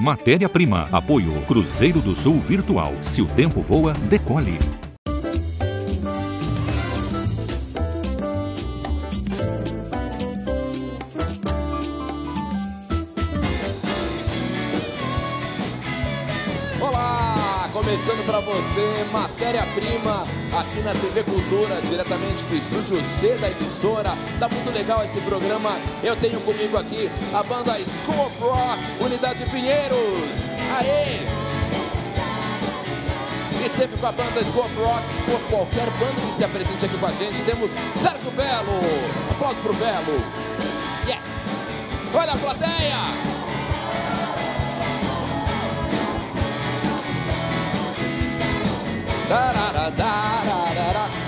Matéria-prima. Apoio Cruzeiro do Sul Virtual. Se o tempo voa, decole. Você matéria-prima aqui na TV Cultura, diretamente do estúdio C da emissora. Tá muito legal esse programa. Eu tenho comigo aqui a banda School of Rock, Unidade Pinheiros. Aê! E sempre com a banda School of Rock e com qualquer banda que se apresente aqui com a gente, temos Sérgio Belo. Aplausos pro Belo. Yes! Olha a plateia!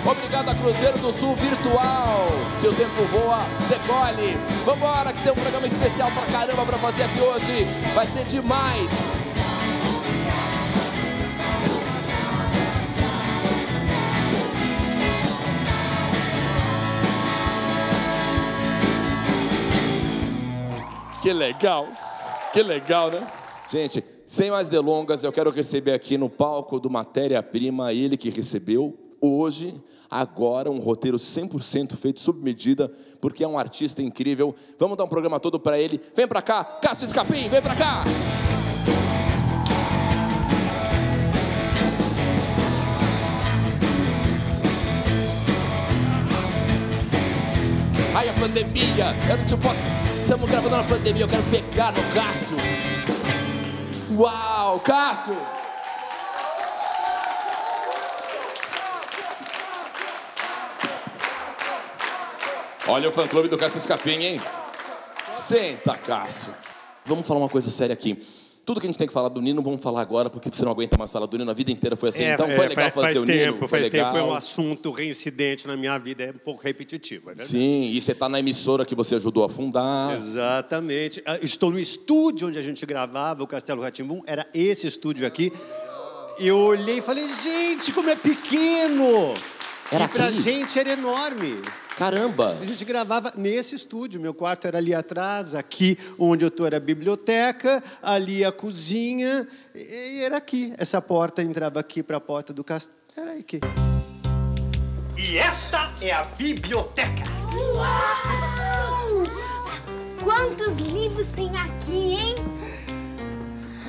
Obrigado a Cruzeiro do Sul Virtual. Se o tempo voa, decole. Vambora, que tem um programa especial pra caramba pra fazer aqui hoje. Vai ser demais. Que legal. Que legal, né? Gente, sem mais delongas, eu quero receber aqui no palco do Matéria-Prima ele que recebeu hoje, agora, um roteiro 100% feito sob medida, porque é um artista incrível. Vamos dar um programa todo para ele. Vem para cá, Cássio Escapim, vem para cá. Ai, a pandemia, eu não te posso. Estamos gravando na pandemia, eu quero pegar no Cássio. Uau, Cássio! Olha o fã-clube do Cássio Escapim, hein? Senta, Cássio. Vamos falar uma coisa séria aqui. Tudo que a gente tem que falar do Nino, vamos falar agora, porque você não aguenta mais falar do Nino. A vida inteira foi assim. É, então foi é, legal faz, fazer faz o tempo, Nino. Foi faz legal. tempo, é um assunto reincidente na minha vida, é um pouco repetitivo, é verdade? Sim, e você está na emissora que você ajudou a fundar. Exatamente. Ah, Estou no estúdio onde a gente gravava o Castelo Ratimbum, era esse estúdio aqui. Eu olhei e falei, gente, como é pequeno! Era e pra aqui? gente era enorme. Caramba! A gente gravava nesse estúdio. Meu quarto era ali atrás, aqui onde eu estou era a biblioteca, ali a cozinha, e era aqui. Essa porta entrava aqui para a porta do castelo. Era aqui. E esta é a biblioteca. Uau! Quantos livros tem aqui, hein?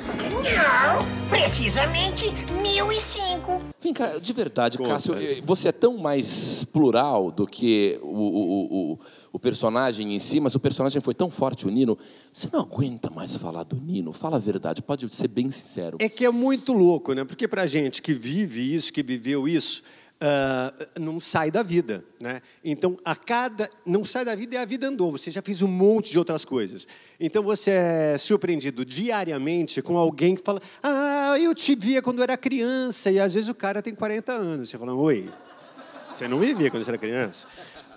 Não, precisamente 1005. Vem cá, de verdade, Conta. Cássio, você é tão mais plural do que o, o, o, o personagem em si, mas o personagem foi tão forte, o Nino. Você não aguenta mais falar do Nino? Fala a verdade, pode ser bem sincero. É que é muito louco, né? Porque para gente que vive isso, que viveu isso, ah, não sai da vida, né? Então, a cada não sai da vida e a vida andou. Você já fez um monte de outras coisas. Então, você é surpreendido diariamente com alguém que fala: "Ah, eu te via quando era criança". E às vezes o cara tem 40 anos. Você fala: "Oi, você não me via quando você era criança.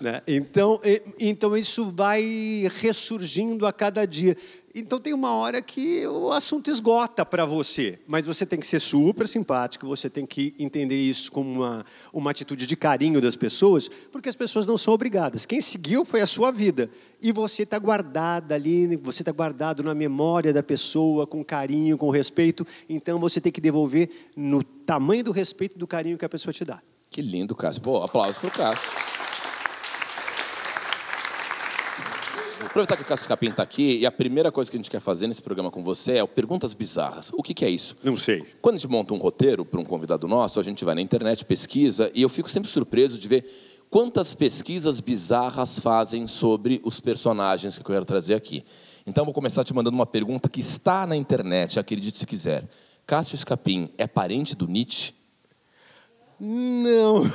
Né? Então, então, isso vai ressurgindo a cada dia. Então, tem uma hora que o assunto esgota para você, mas você tem que ser super simpático, você tem que entender isso como uma, uma atitude de carinho das pessoas, porque as pessoas não são obrigadas. Quem seguiu foi a sua vida. E você está guardada ali, você está guardado na memória da pessoa, com carinho, com respeito. Então, você tem que devolver no tamanho do respeito do carinho que a pessoa te dá. Que lindo, Cássio. Pô, aplausos pro Cássio. Aproveitar que o Cássio Capim está aqui, e a primeira coisa que a gente quer fazer nesse programa com você é o Perguntas Bizarras. O que, que é isso? Não sei. Quando a gente monta um roteiro para um convidado nosso, a gente vai na internet, pesquisa, e eu fico sempre surpreso de ver quantas pesquisas bizarras fazem sobre os personagens que eu quero trazer aqui. Então, eu vou começar te mandando uma pergunta que está na internet, acredite se quiser. Cássio Escapim é parente do Nietzsche? Não.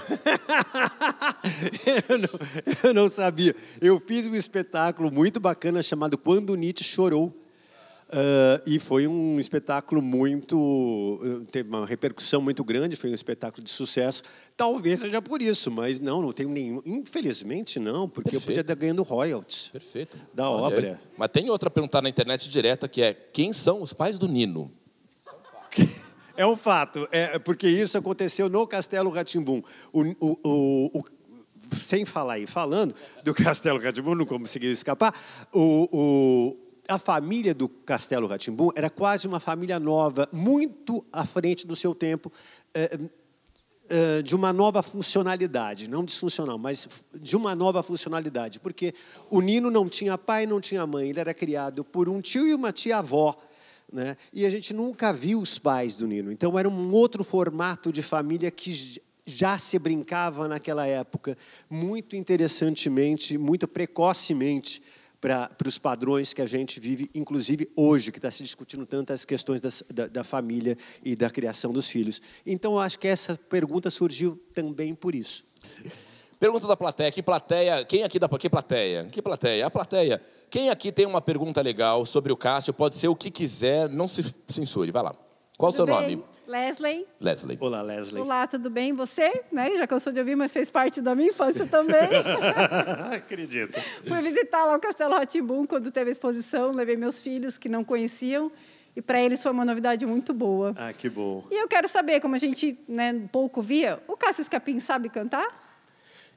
eu não. Eu não sabia. Eu fiz um espetáculo muito bacana chamado Quando Nietzsche Chorou. Ah, e foi um espetáculo muito. eh, teve uma repercussão muito grande, foi um espetáculo de sucesso. Talvez seja por isso, mas não, não tenho nenhum. Infelizmente, não, porque eu Perfeito. podia estar ganhando royalties. Perfeito. Da Olha obra. aí. Mas tem outra pergunta na internet direta que é: quem são os pais do Nino? É um fato, é porque isso aconteceu no Castelo Ratimbum. O, o, o, o- sem falar e falando do Castelo Ratimbum, não conseguiu escapar. O, a família do Castelo Ratimbum era quase uma família nova, muito à frente do seu tempo, é, é, de uma nova funcionalidade, não disfuncional, mas de uma nova funcionalidade, porque o Nino não tinha pai, não tinha mãe, ele era criado por um tio e uma tia-avó. Né? E a gente nunca viu os pais do Nino. Então, era um outro formato de família que já se brincava naquela época, muito interessantemente, muito precocemente, para os padrões que a gente vive, inclusive hoje, que está se discutindo tantas questões das, da, da, família e da criação dos filhos. Então, eu acho que essa pergunta surgiu também por isso. Pergunta da plateia. Que plateia? Quem aqui da que plateia? Que plateia? A plateia. Quem aqui tem uma pergunta legal sobre o Cássio? Pode ser o que quiser, não se censure. Vai lá. Qual o seu bem? nome? Leslie. Leslie. Olá, Leslie. Olá, tudo bem? Você, né? Já cansou de ouvir, mas fez parte da minha infância também. Acredito. Fui visitar lá o Castelo Ratibum quando teve a exposição, levei meus filhos que não conheciam. E para eles foi uma novidade muito boa. Ah, que bom. E eu quero saber, como a gente né, pouco via, o Cássio Escapim sabe cantar?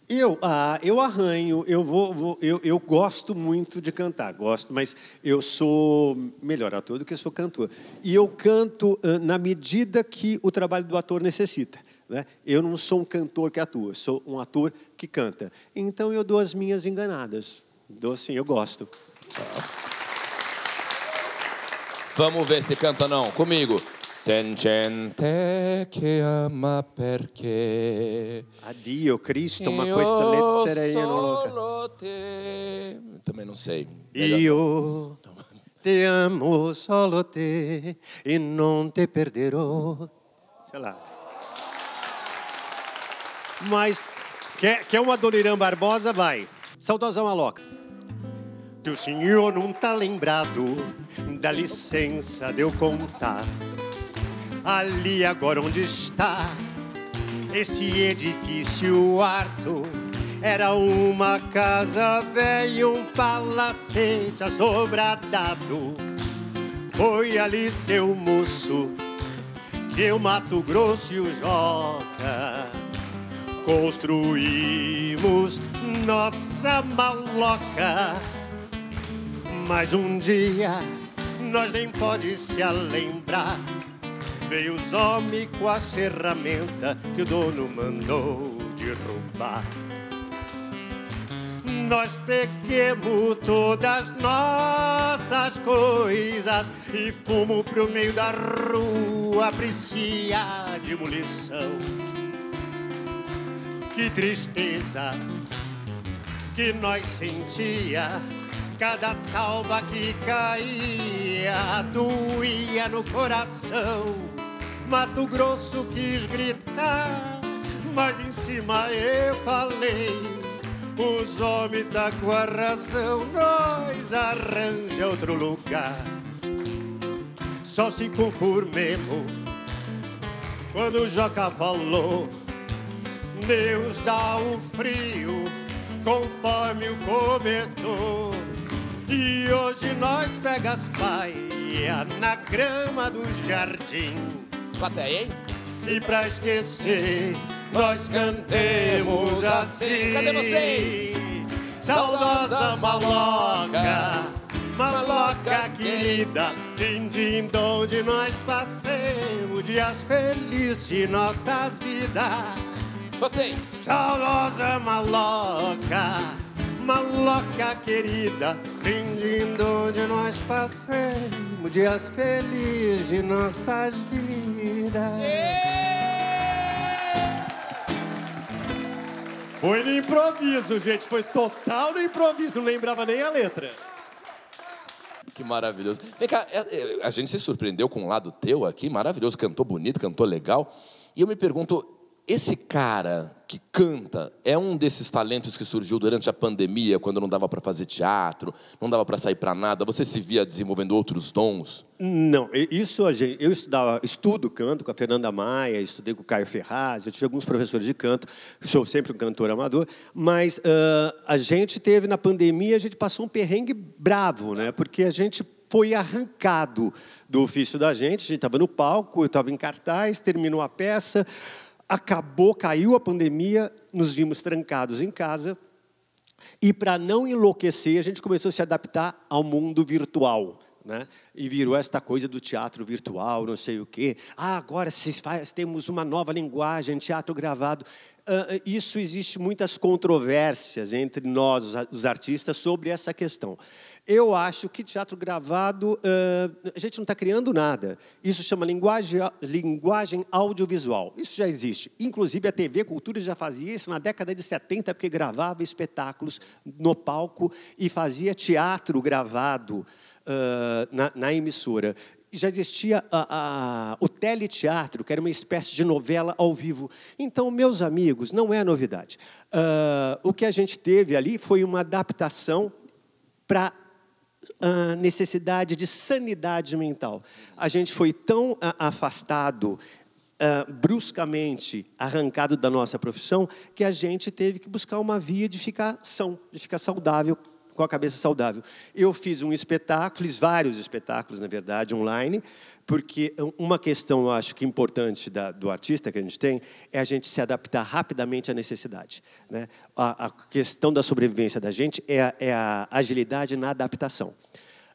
Eu, ah, eu arranho, eu vou, vou eu, eu, gosto muito de cantar, gosto, mas eu sou melhor ator do que sou cantor. E eu canto ah, na medida que o trabalho do ator necessita. Né? Eu não sou um cantor que atua, sou um ator que canta. Então eu dou as minhas enganadas. Dou assim, eu gosto. Vamos ver se canta não. Comigo. Ten gente che ama perché Addio Cristo, ma questa lettera io non lo te. Também não sei. Io te amo solo te e non te perderò. Sei lá. Mas quer, quer uma Dona Barbosa? Vai. Saudosa Maloca. Se o senhor não tá lembrado, dá licença de eu contar ali agora onde está esse edifício harto. Era uma casa velha, um palacete assobradado. Foi ali seu moço que o Mato Grosso e o Joca construímos nossa maloca. Mas um dia nós nem pode se lembrar Veio os homens com a ferramenta que o dono mandou derrubar. Nós peguemos todas nossas coisas e fomos pro meio da rua apreciar a demolição. Que tristeza que nós sentia cada talba que caía doía no coração Mato Grosso quis gritar, mas em cima eu falei. Os homens tá com a razão, nós arranja outro lugar. Só se conformemos quando o Joca falou. Deus dá o frio conforme o cobertor. E hoje nós pega as paias na grama do jardim Plateia, hein? E pra esquecer, nós cantemos assim. Cadê vocês? Saudosa maloca, maloca querida, din-din onde nós passemos dias felizes de nossas vidas. Vocês. Saudosa maloca, maloca querida, din-din onde nós passemos dias felizes de nossas vidas vida. Foi no improviso, gente. Foi total no improviso. Não lembrava nem a letra. Que maravilhoso. Vem cá, é, é, a gente se surpreendeu com um lado teu aqui, maravilhoso. Cantou bonito, cantou legal. E eu me pergunto, esse cara que canta é um desses talentos que surgiu durante a pandemia, quando não dava para fazer teatro, não dava para sair para nada. Você se via desenvolvendo outros dons? Não, isso eu estudava, estudo canto com a Fernanda Maia, estudei com o Caio Ferraz, eu tive alguns professores de canto, sou sempre um cantor amador, mas uh, a gente teve na pandemia, a gente passou um perrengue bravo, né? Porque a gente foi arrancado do ofício da gente, a gente estava no palco, eu estava em cartaz, terminou a peça, acabou, caiu a pandemia, nos vimos trancados em casa E para não enlouquecer, a gente começou a se adaptar ao mundo virtual. Né? E virou esta coisa do teatro virtual, não sei o quê. Ah, agora se faz, temos uma nova linguagem, teatro gravado. Uh, isso existe muitas controvérsias entre nós, os artistas, sobre essa questão. Eu acho que teatro gravado, uh, a gente não está criando nada. Isso chama linguagem, linguagem audiovisual. Isso já existe. Inclusive, a TV Cultura já fazia isso na década de 70, porque gravava espetáculos no palco e fazia teatro gravado uh, na, na emissora já existia a, a, o teleteatro, que era uma espécie de novela ao vivo. Então, meus amigos, não é novidade. Uh, o que a gente teve ali foi uma adaptação para a necessidade de sanidade mental. A gente foi tão afastado, bruscamente arrancado da nossa profissão, que a gente teve que buscar uma via de ficar são, de ficar saudável, com a cabeça saudável. Eu fiz um espetáculo, fiz vários espetáculos, na verdade, online, porque uma questão, eu acho que importante da, do artista que a gente tem é a gente se adaptar rapidamente à necessidade. Né? A, a questão da sobrevivência da gente é a, é a agilidade na adaptação.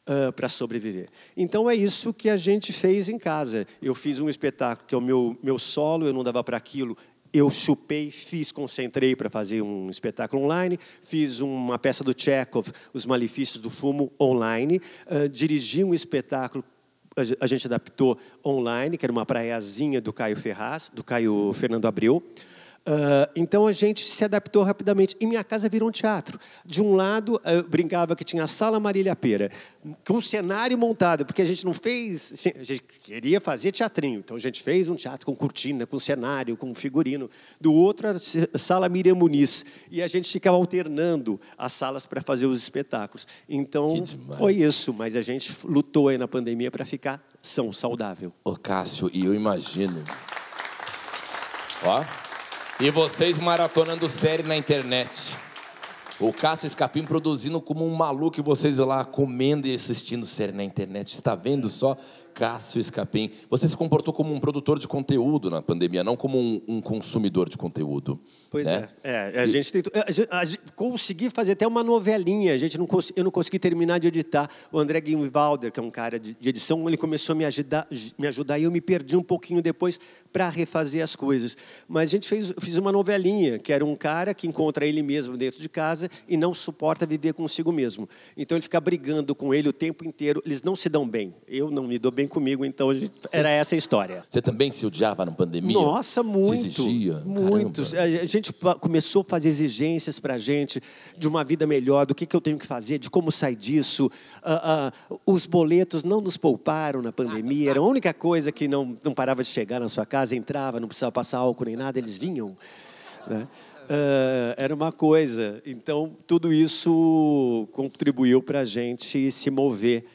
Uh, para sobreviver. Então é isso que a gente fez em casa. Eu fiz um espetáculo que é o meu, meu solo, eu não dava para aquilo, eu chupei, fiz, concentrei para fazer um espetáculo online, fiz uma peça do Chekhov, Os Malefícios do Fumo, online, uh, dirigi um espetáculo a gente adaptou online, que era uma praiazinha do Caio Ferraz, do Caio Fernando Abreu. Uh, então a gente se adaptou rapidamente. E minha casa virou um teatro. De um lado, eu brincava que tinha a sala Marília Pera, com um cenário montado, porque a gente não fez. Assim, a gente queria fazer teatrinho. Então a gente fez um teatro com cortina, com cenário, com figurino. Do outro, a sala Miriam Muniz. E a gente ficava alternando as salas para fazer os espetáculos. Então foi isso, mas a gente lutou aí na pandemia para ficar são saudável. Ô Cássio, e eu imagino. Ó. E vocês maratonando série na internet. O Cássio Escapim produzindo como um maluco e vocês lá comendo e assistindo série na internet. Está vendo só? Cássio Escapim. Você se comportou como um produtor de conteúdo na pandemia, não como um, um consumidor de conteúdo. Pois né? é. é. A gente tentou. A, consegui fazer até uma novelinha. A gente não eu não consegui terminar de editar. O André Guimwalder, que é um cara de, de, edição, ele começou a me ajudar, me ajudar e eu me perdi um pouquinho depois para refazer as coisas. Mas a gente fez fiz uma novelinha, que era um cara que encontra ele mesmo dentro de casa e não suporta viver consigo mesmo. Então ele fica brigando com ele o tempo inteiro. Eles não se dão bem. Eu não me dou bem comigo, então gente, era essa a história. Você também se odiava na pandemia? Nossa, muito. Se exigia? Muito. A gente começou a fazer exigências para a gente de uma vida melhor, do que, que eu tenho que fazer, de como sair disso. Uh, uh, os boletos não nos pouparam na pandemia, era a única coisa que não, não parava de chegar na sua casa, entrava, não precisava passar álcool nem nada, eles vinham. Né? Uh, era uma coisa. Então, tudo isso contribuiu para a gente se mover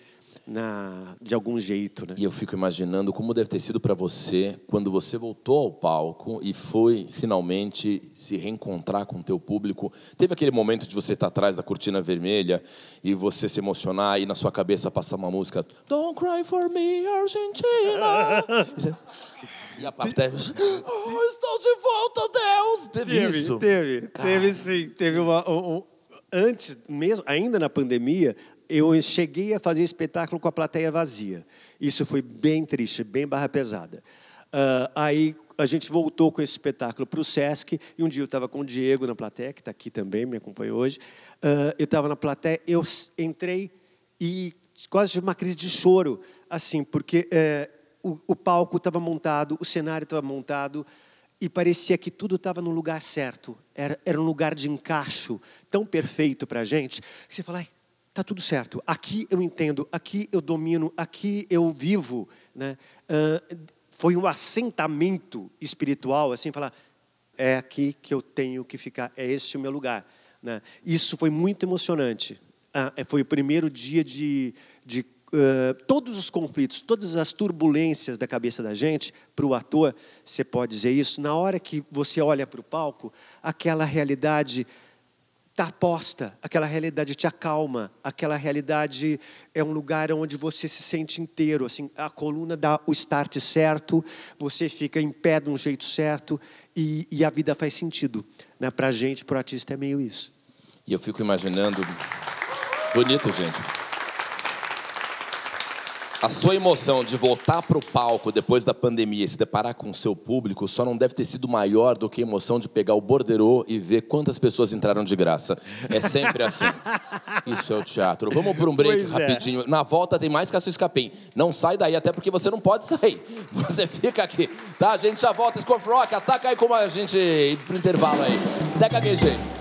na, de algum jeito. Né? E eu fico imaginando como deve ter sido para você quando você voltou ao palco e foi finalmente se reencontrar com o teu público. Teve aquele momento de você estar atrás da cortina vermelha e você se emocionar e na sua cabeça passar uma música Don't cry for me, Argentina. E a plateia, oh, estou de volta, Deus! Teve, teve isso? Teve, Cara, teve sim. Teve uma, um, um, antes mesmo, ainda na pandemia, eu cheguei a fazer espetáculo com a plateia vazia. Isso foi bem triste, bem barra pesada. Uh, aí a gente voltou com esse espetáculo para o Sesc, e um dia eu estava com o Diego na plateia, que está aqui também, me acompanha hoje. Uh, eu estava na plateia, eu entrei e quase tive uma crise de choro, assim, porque uh, o, o palco estava montado, o cenário estava montado, e parecia que tudo estava no lugar certo. Era, era um lugar de encaixo tão perfeito para a gente, que você fala, está tudo certo. Aqui eu entendo, aqui eu domino, aqui eu vivo. Né? Uh, foi um assentamento espiritual, assim, falar, é aqui que eu tenho que ficar, é este o meu lugar. Né? Isso foi muito emocionante. Uh, foi o primeiro dia de, de uh, todos os conflitos, todas as turbulências da cabeça da gente, para o ator, você pode dizer isso, na hora que você olha para o palco, aquela realidade está posta, aquela realidade te acalma, aquela realidade é um lugar onde você se sente inteiro, assim, a coluna dá o start certo, você fica em pé de um jeito certo e, e a vida faz sentido. Né? Para a gente, para o artista, é meio isso. E eu fico imaginando. Bonito, gente. A sua emoção de voltar para o palco depois da pandemia e se deparar com o seu público só não deve ter sido maior do que a emoção de pegar o borderô e ver quantas pessoas entraram de graça. É sempre assim. Isso é o teatro. Vamos por um break Pois é. rapidinho. Na volta tem mais Cássio Escapim. Não sai daí, até porque você não pode sair. Você fica aqui. Tá? A gente já volta. Scorf Rock, ataca aí como a gente pro intervalo aí. Até gaguejei.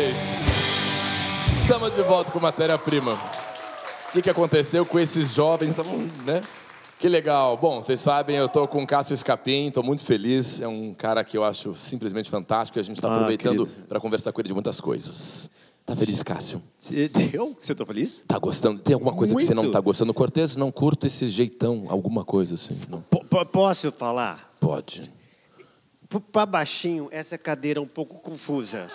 Vocês. Estamos de volta com matéria-prima. O que, que aconteceu com esses jovens? Né? Que legal. Bom, vocês sabem, eu estou com o Cássio Escapim, estou muito feliz. É um cara que eu acho simplesmente fantástico e a gente está Ah, aproveitando para conversar com ele de muitas coisas. Tá feliz, Cássio? Eu? Você tá feliz? Tá gostando? Tem alguma coisa que você não Muito. tá gostando? Cortez, não curto esse jeitão, alguma coisa assim. Po- posso falar? pode. Para baixinho, essa cadeira é um pouco confusa.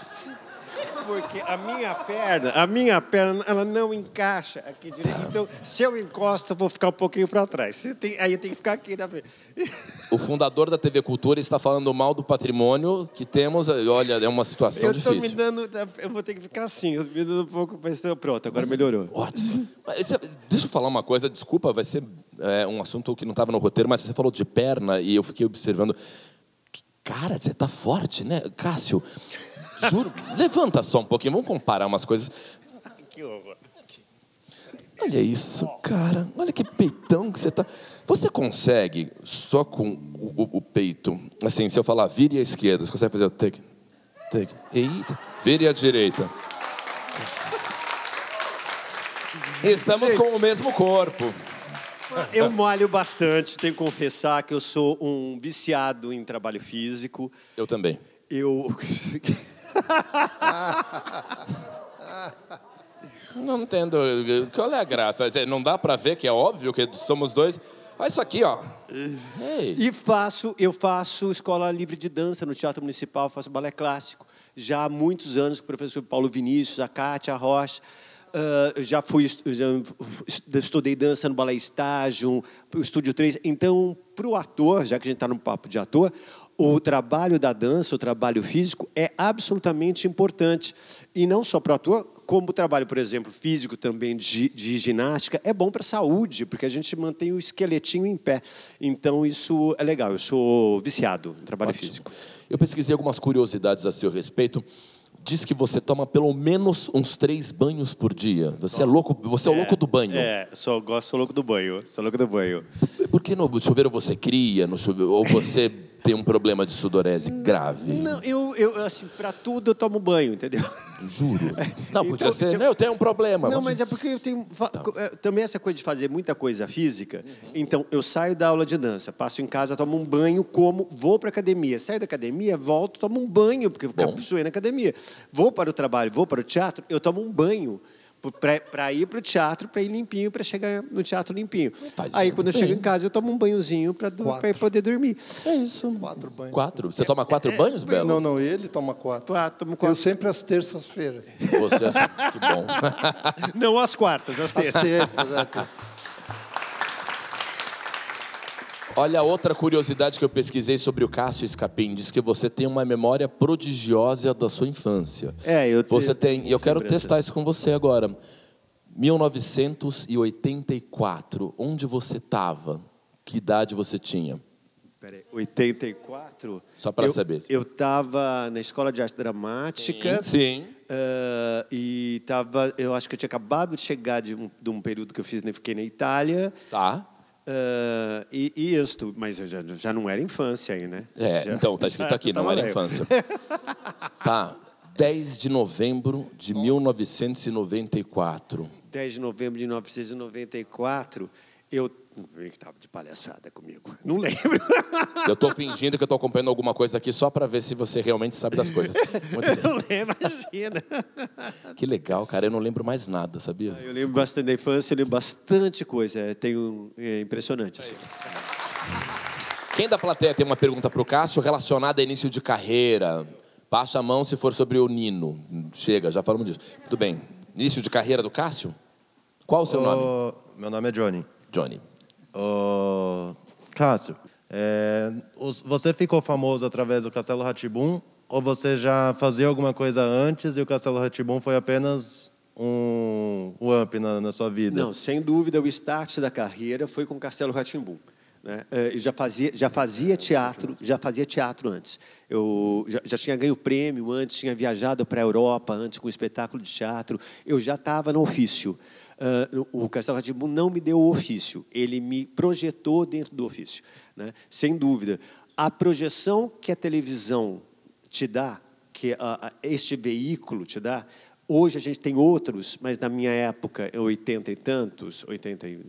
Porque a minha perna, a minha perna, ela não encaixa aqui direito. Então, se eu encosto, eu vou ficar um pouquinho para trás. Tem- aí tem que ficar aqui na frente. O fundador da TV Cultura está falando mal do patrimônio que temos. Olha, é uma situação Eu tô me difícil. dando, eu vou ter que ficar assim, eu me dando um pouco para pronto. Agora melhorou. Ótimo. Mas Deixa eu falar uma coisa, desculpa, vai ser é, um assunto que não estava no roteiro, mas você falou de perna e eu fiquei observando. Cara, você tá forte, né? Cássio, juro, levanta só um pouquinho, vamos comparar umas coisas. Que horror. Olha isso, cara. Olha que peitão que você tá. Você consegue, só com o, o- o peito, assim, se eu falar vire à esquerda, você consegue fazer o take, take, eita, vire à direita. Estamos com o mesmo corpo. Eu malho bastante, tenho que confessar que eu sou um viciado em trabalho físico. Eu também. Eu. Não entendo. Qual é a graça? Não dá pra ver que é óbvio que somos dois. Olha isso aqui, ó. Ei. E faço, eu faço escola livre de dança no Teatro Municipal, faço balé clássico. Já há muitos anos com o professor Paulo Vinícius, a Kátia Rocha. Ah, eu já fui já estudei dança no balé estágio, estúdio 3. Então, para o ator, já que a gente está no papo de ator, o trabalho da dança, o trabalho físico é absolutamente importante. E não só para o ator, como o trabalho, por exemplo, físico também de, de ginástica, é bom para a saúde, porque a gente mantém o esqueletinho em pé. Então, isso é legal. Eu sou viciado em trabalho Ótimo. físico. Eu pesquisei algumas curiosidades a seu respeito. Diz que você toma pelo menos uns três banhos por dia. Você é louco, você é, o louco do banho. É, sou, gosto, sou louco do banho. Sou louco do banho. Por que no chuveiro você cria, no chuveiro, ou você tem um problema de sudorese grave? Não, eu, eu assim, para tudo eu tomo banho, entendeu? Juro. Não, podia Então, ser, se eu- não, eu tenho um problema. Não, mas é porque eu tenho Tá. é, também essa coisa de fazer muita coisa física. Então, eu saio da aula de dança, passo em casa, tomo um banho, como, vou para academia. Saio da academia, volto, tomo um banho, porque eu caprichoei na academia. Vou para o trabalho, vou para o teatro, eu tomo um banho. Para ir para o teatro, para ir limpinho, para chegar no teatro limpinho. Faz Aí, quando eu bem. chego em casa, eu tomo um banhozinho para poder dormir. É isso. Quatro banhos. Quatro? Você toma quatro banhos, Belo? Não, não, ele toma quatro. Ah, tomo Eu quatro. sempre às terças-feiras. Você, é que bom. Não às quartas, às Às terças. terças, é, terça. Olha, outra curiosidade que eu pesquisei sobre o Cássio Escapim. Diz que você tem uma memória prodigiosa da sua infância. É, eu Você tenho tem, e eu quero testar isso com você agora. 1984, onde você estava? Que idade você tinha? Peraí, 84? Só Eu- saber. Eu estava na escola de arte dramática. Sim. ah, e tava, eu acho que eu tinha acabado de chegar de um, de um período que eu fiz, né, fiquei na Itália. Tá. Ah, e, e isto, mas já, já não era infância aí, né? É, Já- então, tá escrito aqui, não tava era infância. Tá, 10 de novembro de 1994. 10 de novembro de 1994, eu. Vem que tava de palhaçada comigo. Não lembro. Eu tô fingindo que eu tô acompanhando alguma coisa aqui só para ver se você realmente sabe das coisas. Não lembro, imagina. Que legal, cara. Eu não lembro mais nada, sabia? Eu lembro bastante da infância, eu lembro bastante coisa. É, Tenho, é impressionante. assim. Quem da plateia tem uma pergunta para o Cássio relacionada a início de carreira? Baixa a mão se for sobre o Nino. Chega, já falamos disso. Tudo bem. Início de carreira do Cássio? Qual o seu nome? Ô, Meu nome é Johnny. Johnny. Cássio, é, os- você ficou famoso através do Castelo Ratibum ou você já fazia alguma coisa antes e o Castelo Ratibum foi apenas um, um up na, na sua vida? Não, sem dúvida, o start da carreira foi com Castelo Ratimbum. Né? Eu já fazia, já fazia teatro, já fazia teatro antes. Eu já, já tinha ganho prêmio antes, tinha viajado para a Europa antes com espetáculo de teatro. Eu já estava no ofício. Ah, o Castelo Ratimbum não me deu o ofício, ele me projetou dentro do ofício. Né? Sem dúvida. A projeção que a televisão te dá, que este veículo te dá, hoje a gente tem outros, mas na minha época, em 80 e tantos, 80 e...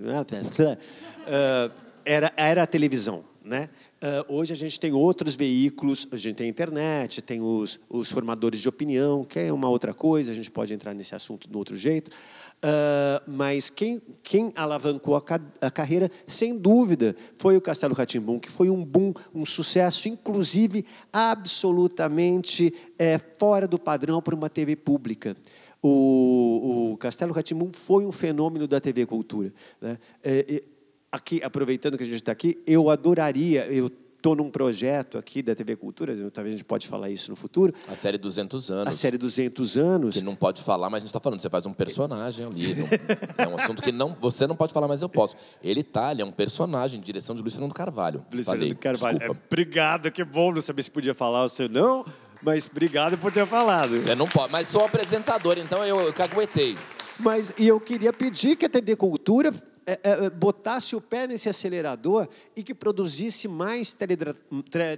ah, era, era a televisão. Né? Ah, hoje a gente tem outros veículos, a gente tem a internet, tem os, os formadores de opinião, que é uma outra coisa, a gente pode entrar nesse assunto de outro jeito. Ah, mas quem, quem alavancou a, ca- a carreira, sem dúvida, foi o Castelo Ratimbum, que foi um boom, um sucesso, inclusive absolutamente eh, fora do padrão para uma TV pública. O, o Castelo Ratimbum foi um fenômeno da TV Cultura. Né? Eh, eh, aqui, aproveitando que a gente está aqui, eu adoraria, eu estou num projeto aqui da TV Cultura, talvez a gente pode falar isso no futuro, A série 200 anos. a série 200 anos. Que não pode falar, mas a gente está falando. Você faz um personagem ali. não- é um assunto que não, você não pode falar, mas eu posso. Ele tá, ele é um personagem, direção de Luiz Fernando Carvalho. Luiz Falei, Fernando Carvalho. É, obrigado, que bom, não sabia se podia falar ou se não, mas obrigado por ter falado. Você não pode, mas sou apresentador, então eu, eu caguetei. Mas e eu queria pedir que a TV Cultura é, é, botasse o pé nesse acelerador e que produzisse mais teledra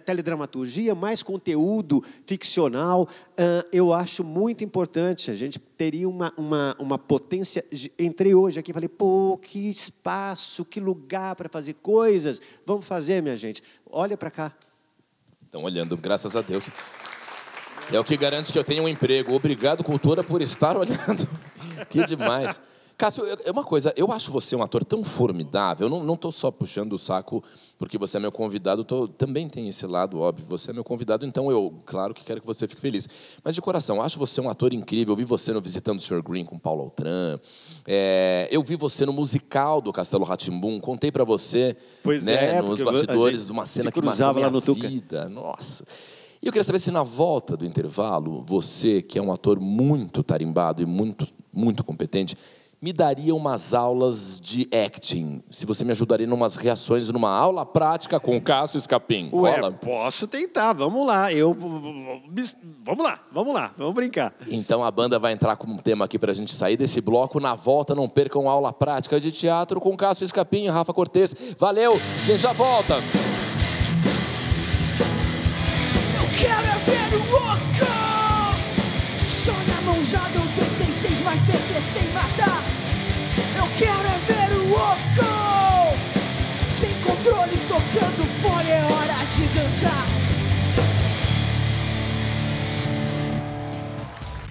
teledramaturgia, mais conteúdo ficcional. Ah, eu acho muito importante. A gente teria uma, uma, uma potência. Entrei hoje aqui e falei, pô, que espaço, que lugar para fazer coisas. Vamos fazer, minha gente. Olha para cá. Estão olhando, graças a Deus. É o que garante que eu tenha um emprego. Obrigado, cultura, por estar olhando. que demais. Cássio, eu- é uma coisa, eu acho você um ator tão formidável. Eu não estou só puxando o saco porque você é meu convidado, tô- também tem esse lado, óbvio. Você é meu convidado, então eu, claro que quero que você fique feliz. Mas de coração, acho você um ator incrível. Eu vi você no Visitando o Sr. Green com Paulo Altran. É, eu vi você no musical do Castelo Ratimbum. Contei para você, Pois né, é, nos bastidores, uma cena que marcou lá minha no Tuca. vida. Nossa. E eu queria saber se na volta do intervalo, você, que é um ator muito tarimbado e muito, muito competente, me daria umas aulas de acting. Se você me ajudaria em umas reações numa aula prática com o Cássio Escapim. Ué, Rola? posso tentar, vamos lá. Eu, vamos lá, vamos lá, vamos brincar. Então a banda vai entrar com um tema aqui pra gente sair desse bloco. Na volta, não percam aula prática de teatro com Cássio Escapim e Rafa Cortez. Valeu, a gente já volta.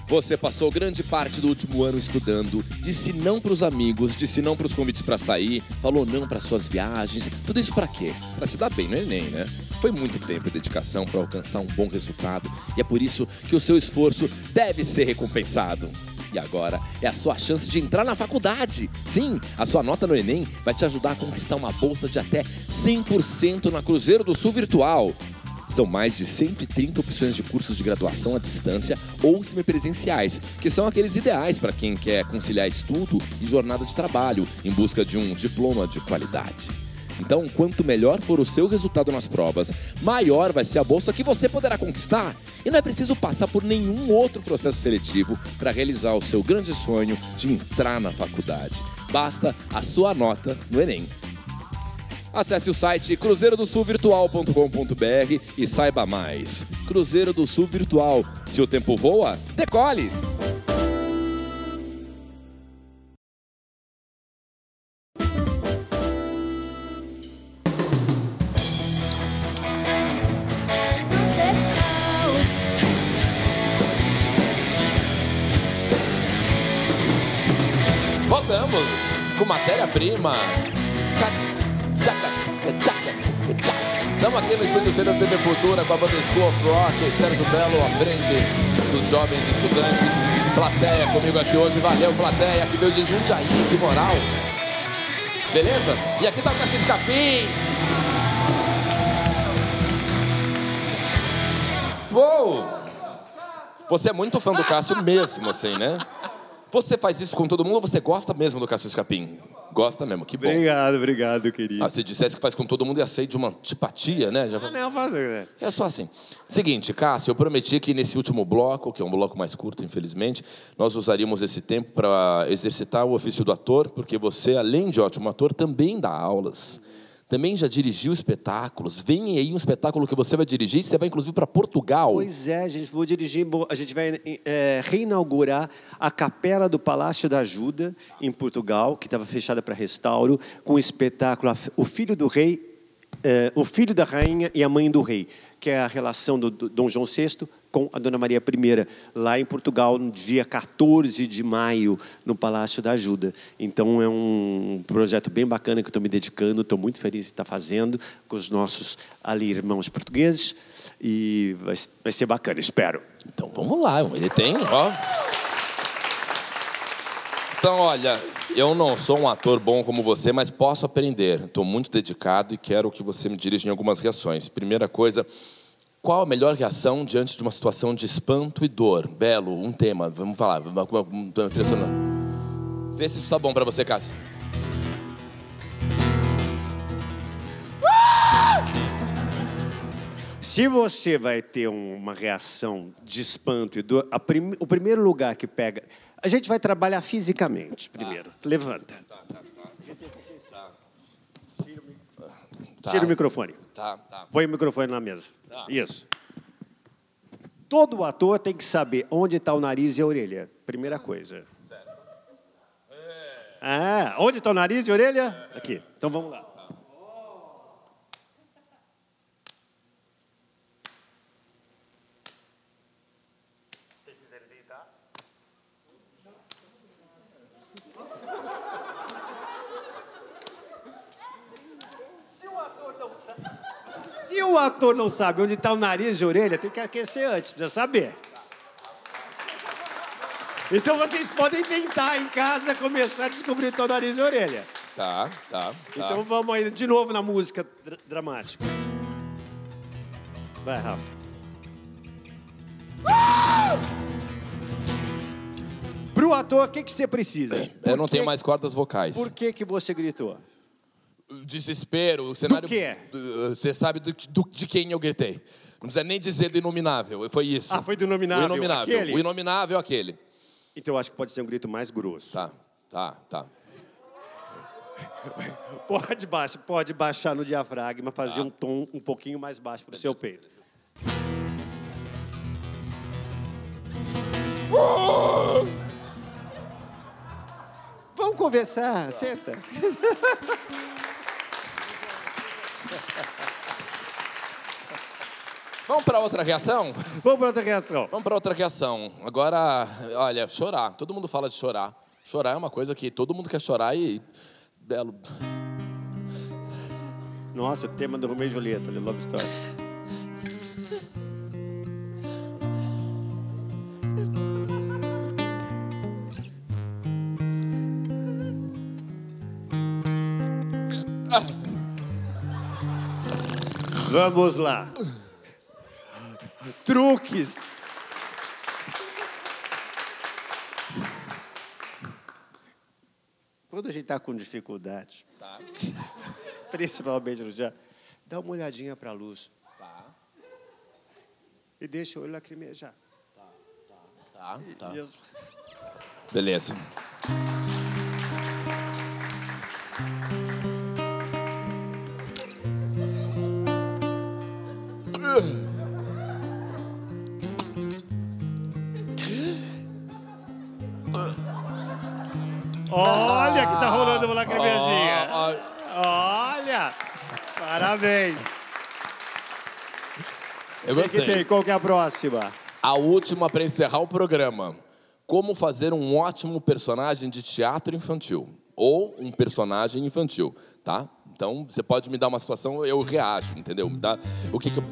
Você passou grande parte do último ano estudando, disse não pros amigos, disse não pros convites pra sair, falou não para suas viagens. Tudo isso pra quê? Pra se dar bem no Enem, né? Foi muito tempo e dedicação para alcançar um bom resultado, e é por isso que o seu esforço deve ser recompensado. E agora é a sua chance de entrar na faculdade. Sim, a sua nota no Enem vai te ajudar a conquistar uma bolsa de até 100% na Cruzeiro do Sul Virtual. São mais de 130 opções de cursos de graduação à distância ou semipresenciais, que são aqueles ideais para quem quer conciliar estudo e jornada de trabalho em busca de um diploma de qualidade. Então, quanto melhor for o seu resultado nas provas, maior vai ser a bolsa que você poderá conquistar. E não é preciso passar por nenhum outro processo seletivo para realizar o seu grande sonho de entrar na faculdade. Basta a sua nota no Enem. Acesse o site cruzeirodosulvirtual.com.br e saiba mais. Cruzeiro do Sul Virtual. Se o tempo voa, decole! Voltamos com matéria-prima. Estamos aqui no estúdio Cena TV Cultura com a banda School of Rock, Sérgio Belo à frente dos jovens estudantes. Plateia comigo aqui hoje, valeu plateia, que veio de Jundiaí, que moral. Beleza? E aqui tá o Cassis Capim. Uou! Você é muito fã do Cássio mesmo, assim, né? Você faz isso com todo mundo ou você gosta mesmo do Cássio Escapim? Gosta mesmo, que bom. Obrigado, obrigado, querido. Ah, se dissesse que faz com todo mundo, ia ser de uma antipatia, né? Já... Ah, não, faz... É só assim. Seguinte, Cássio, eu prometi que nesse último bloco, que é um bloco mais curto, infelizmente, nós usaríamos esse tempo para exercitar o ofício do ator, porque você, além de ótimo ator, também dá aulas. Também já dirigiu espetáculos. Vem aí um espetáculo que você vai dirigir, você vai inclusive para Portugal. Pois é, a gente vou dirigir, a gente vai é, reinaugurar a Capela do Palácio da Ajuda em Portugal, que estava fechada para restauro, com o espetáculo O Filho do Rei, é, o Filho da Rainha e a Mãe do Rei, que é a relação do, do Dom João VI com a Dona Maria I, lá em Portugal, no dia 14 de maio, no Palácio da Ajuda. Então, é um projeto bem bacana que estou me dedicando, estou muito feliz de estar fazendo com os nossos ali irmãos portugueses e vai, vai ser bacana, espero. Então, vamos lá, ele tem, ó. Então, olha, eu não sou um ator bom como você, mas posso aprender. Estou muito dedicado e quero que você me dirija em algumas reações. Primeira coisa, qual a melhor reação diante de uma situação de espanto e dor? Belo, um tema, vamos falar. Vê se isso está bom para você, Cássio. Se você vai ter uma reação de espanto e dor, prim... o primeiro lugar que pega. A gente vai trabalhar fisicamente primeiro. Tá. Levanta. Tá, tá, Tira, o... Tira o microfone. Tá, tá. Põe o microfone na mesa. Isso. Todo ator tem que saber onde está o nariz e a orelha. Primeira coisa. Ah, onde está o nariz e a orelha? Aqui. Então vamos lá. Se o ator não sabe onde está o nariz e a orelha, tem que aquecer antes, precisa saber. Então vocês podem tentar em casa começar a descobrir o nariz e a orelha. Tá, tá, tá. Então vamos aí de novo na música dr dramática. Vai, Rafa. Pro ator, o que, que você precisa? Eu não tenho mais cordas vocais. Por que, que você gritou? Desespero, o cenário. Do quê? Você sabe do, do, de quem eu gritei. Não precisa nem dizer do inominável. Foi isso. Ah, foi do inominável. O inominável. Aquele? O inominável aquele. Então eu acho que pode ser um grito mais grosso. Tá, tá, tá. Pode baixar, pode baixar no diafragma, fazer tá. um tom um pouquinho mais baixo para o seu peito. Uh! Vamos conversar, senta. Vamos para outra reação? Vamos para outra reação. Vamos para outra reação. Agora, olha, chorar. Todo mundo fala de chorar. Chorar é uma coisa que todo mundo quer chorar e. Belo. Nossa, tema do Romeu e Julieta, de Love Story. Vamos lá truques. Quando a gente está com dificuldade, tá. principalmente no dia, dá uma olhadinha para a luz. Tá. E deixa o olho lacrimejar. Tá, tá, tá. tá. E, Beleza. Parabéns. eu O que, que tem? gostei. Qual que é a próxima? A última para encerrar o programa. Como fazer um ótimo personagem de teatro infantil. Ou um personagem infantil, tá? Então, você pode me dar uma situação, eu reajo, entendeu? Me dá o que, que eu...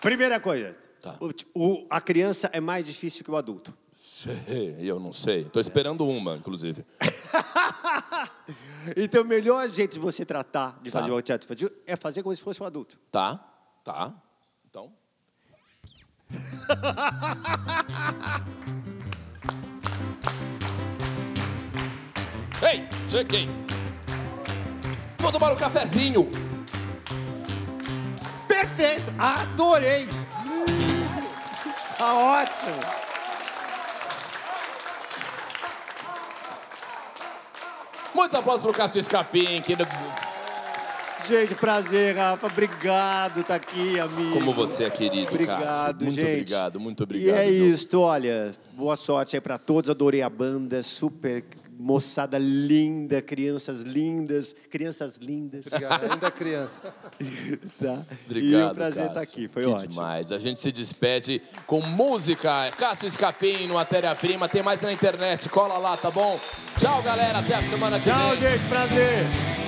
Primeira coisa. Tá. O- a criança é mais difícil que o adulto. Sei, eu não sei. Tô esperando uma, inclusive. Então, o melhor jeito de você tratar de Tá. fazer o teatro infantil é fazer como se fosse um adulto. Tá? Tá? Então. Ei, cheguei. Vou tomar um cafezinho. Perfeito! Adorei! Tá ótimo! Muitos aplausos pro Cássio Escapim, que Gente, prazer, Rafa. Obrigado tá aqui, amigo. como você é querido, Obrigado, Cássio. Muito gente. obrigado, muito E obrigado. é viu? isso, olha. Boa sorte aí pra todos. Adorei a banda, super moçada linda, crianças lindas, crianças lindas. Ainda criança. Tá? Obrigado, e o prazer Cássio. estar aqui, foi que ótimo. demais. A gente se despede com música. Cássio Escapim no Matéria-Prima. Tem mais na internet. Cola lá, tá bom? Tchau, galera. Até a semana que Tchau, vem. gente, prazer.